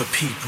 the people.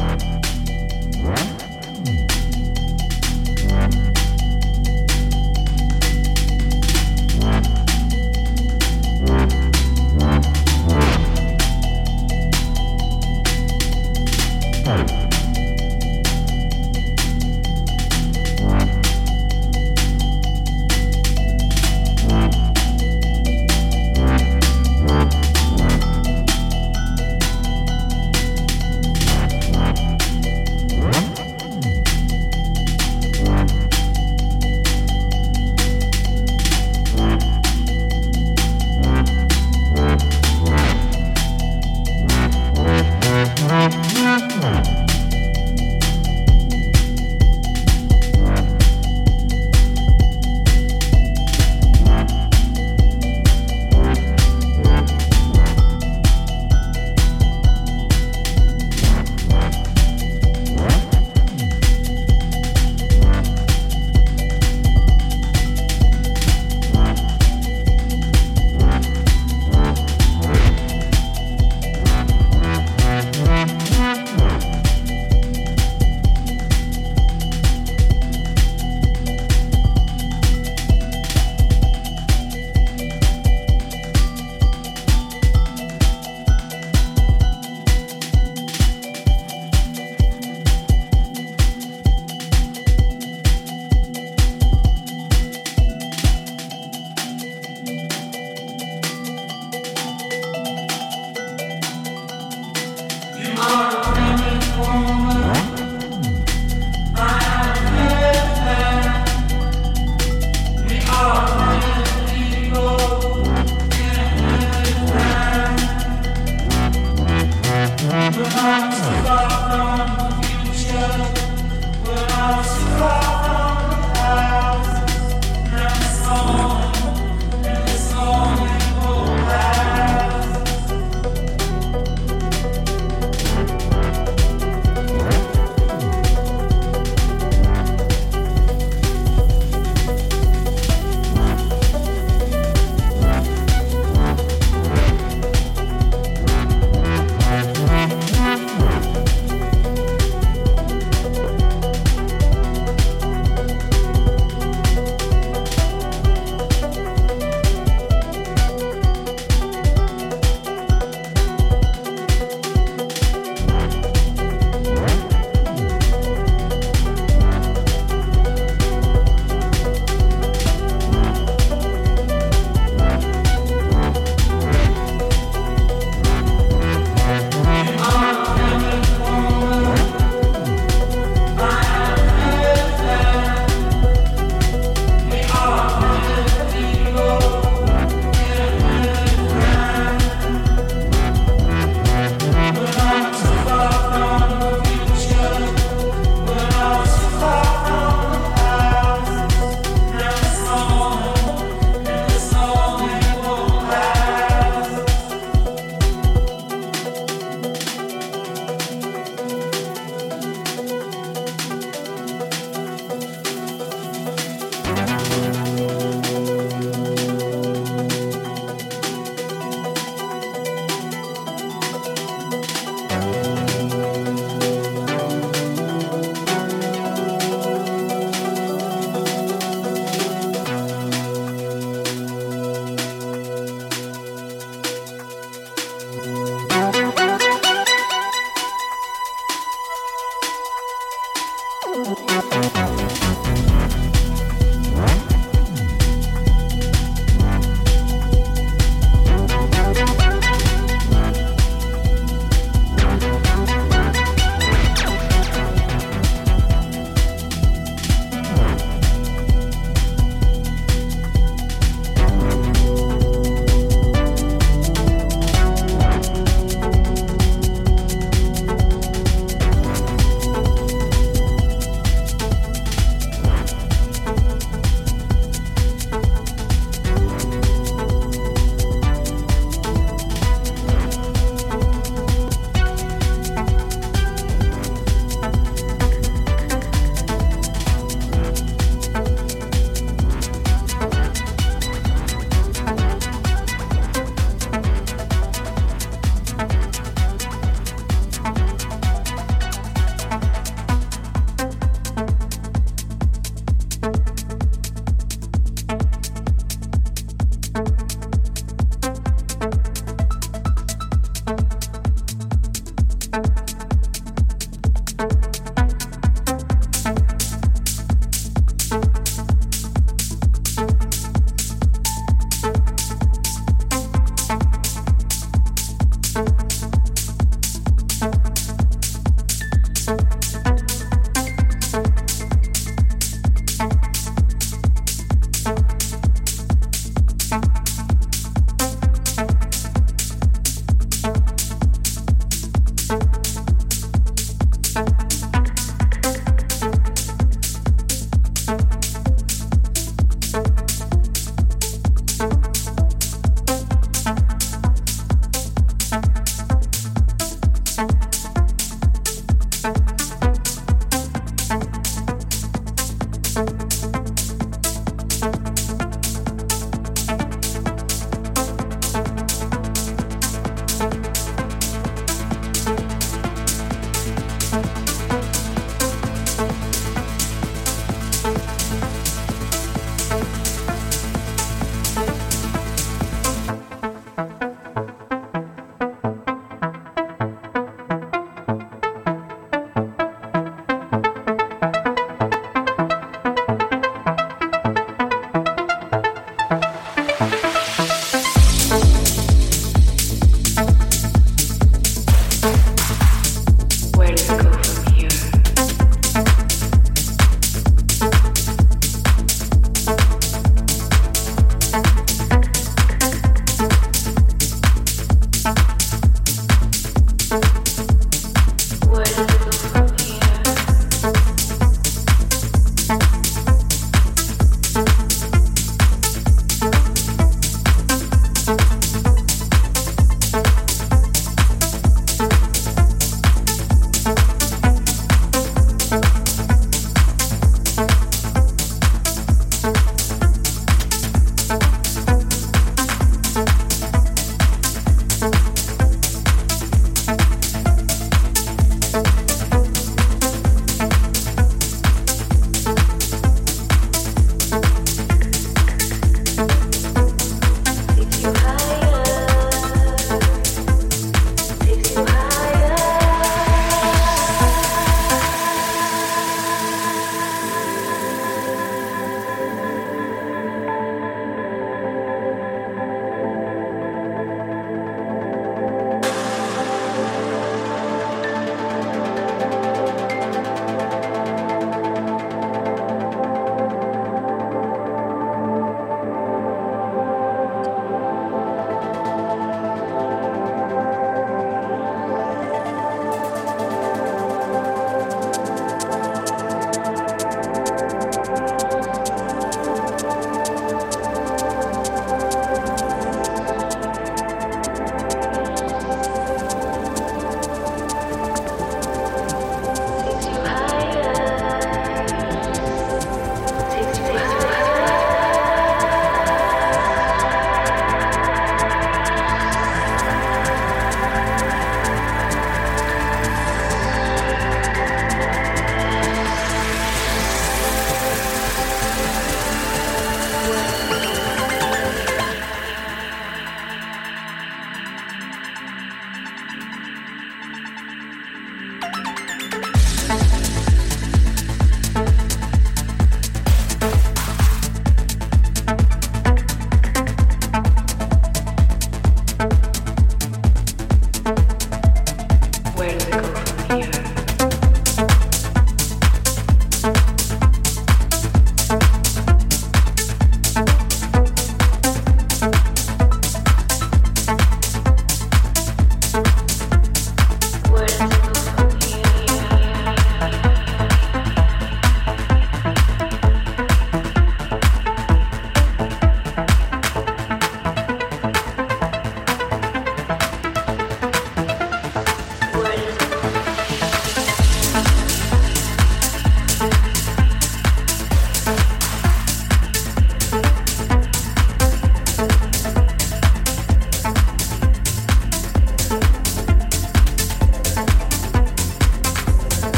Bye.